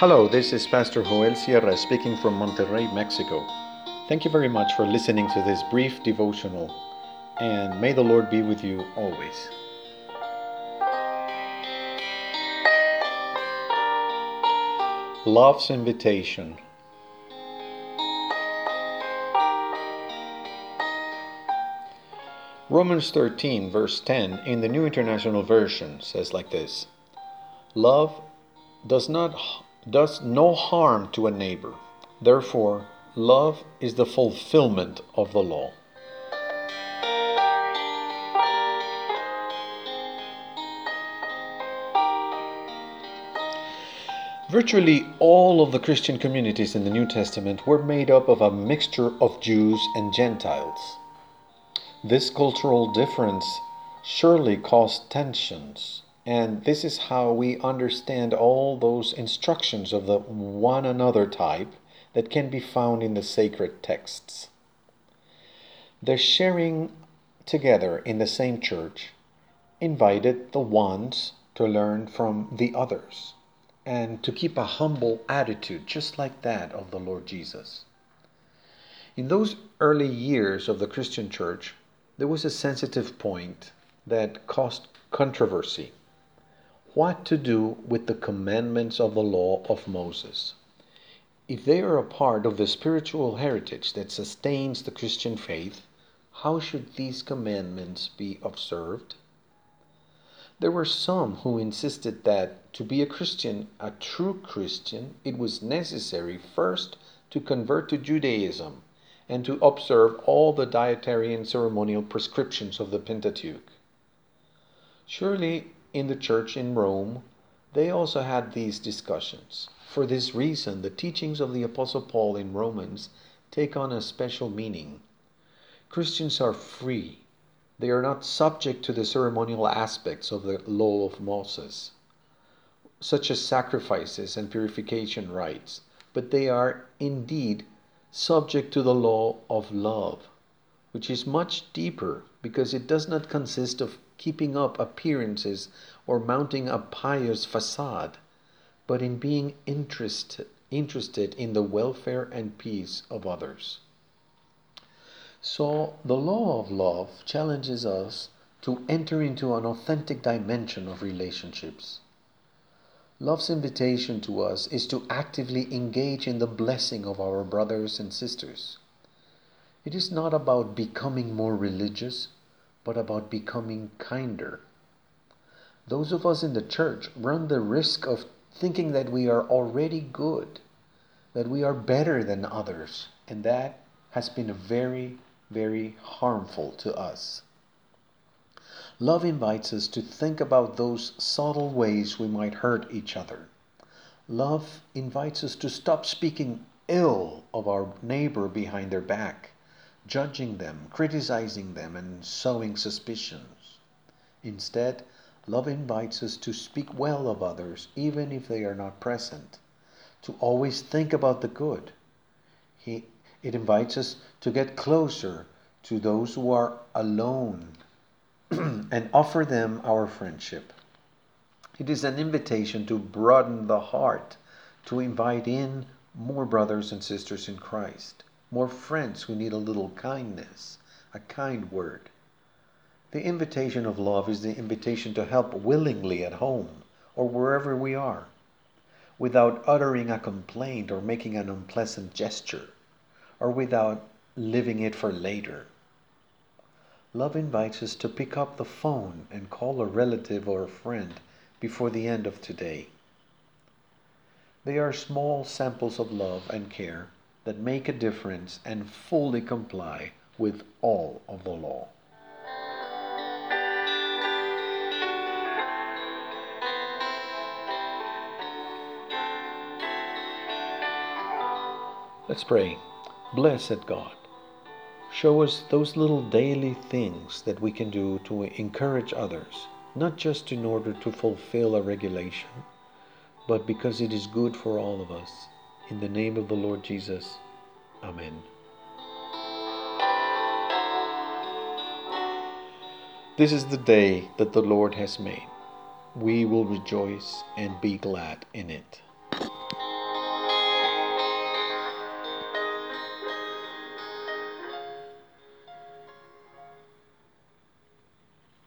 Hello, this is Pastor Joel Sierra speaking from Monterrey, Mexico. Thank you very much for listening to this brief devotional, and may the Lord be with you always. Love's Invitation. Romans 13, verse 10 in the New International Version says like this Love does not does no harm to a neighbor. Therefore, love is the fulfillment of the law. Virtually all of the Christian communities in the New Testament were made up of a mixture of Jews and Gentiles. This cultural difference surely caused tensions, and this is how we understand all those instructions of the one another type that can be found in the sacred texts. The sharing together in the same church invited the ones to learn from the others and to keep a humble attitude, just like that of the Lord Jesus. In those early years of the Christian church, there was a sensitive point that caused controversy. What to do with the commandments of the law of Moses? If they are a part of the spiritual heritage that sustains the Christian faith, how should these commandments be observed? There were some who insisted that to be a Christian, a true Christian, it was necessary first to convert to Judaism and to observe all the dietary and ceremonial prescriptions of the Pentateuch. Surely, in the church in Rome, they also had these discussions. For this reason, the teachings of the Apostle Paul in Romans take on a special meaning. Christians are free, they are not subject to the ceremonial aspects of the law of Moses, such as sacrifices and purification rites, but they are indeed subject to the law of love, which is much deeper because it does not consist of keeping up appearances or mounting a pious facade, but in being interested, interested in the welfare and peace of others. So, the law of love challenges us to enter into an authentic dimension of relationships. Love's invitation to us is to actively engage in the blessing of our brothers and sisters. It is not about becoming more religious, but about becoming kinder. Those of us in the church run the risk of thinking that we are already good, that we are better than others, and that has been very, very harmful to us. Love invites us to think about those subtle ways we might hurt each other. Love invites us to stop speaking ill of our neighbor behind their back, judging them, criticizing them, and sowing suspicions. Instead, love invites us to speak well of others, even if they are not present, to always think about the good. He, it invites us to get closer to those who are alone and offer them our friendship. It is an invitation to broaden the heart, to invite in more brothers and sisters in Christ, more friends who need a little kindness, a kind word. The invitation of love is the invitation to help willingly at home or wherever we are, without uttering a complaint or making an unpleasant gesture, or without living it for later. Love invites us to pick up the phone and call a relative or a friend before the end of today. They are small samples of love and care that make a difference and fully comply with all of the law. Let's pray. Blessed God Show us those little daily things that we can do to encourage others, not just in order to fulfill a regulation, but because it is good for all of us. In the name of the Lord Jesus, Amen. This is the day that the Lord has made. We will rejoice and be glad in it.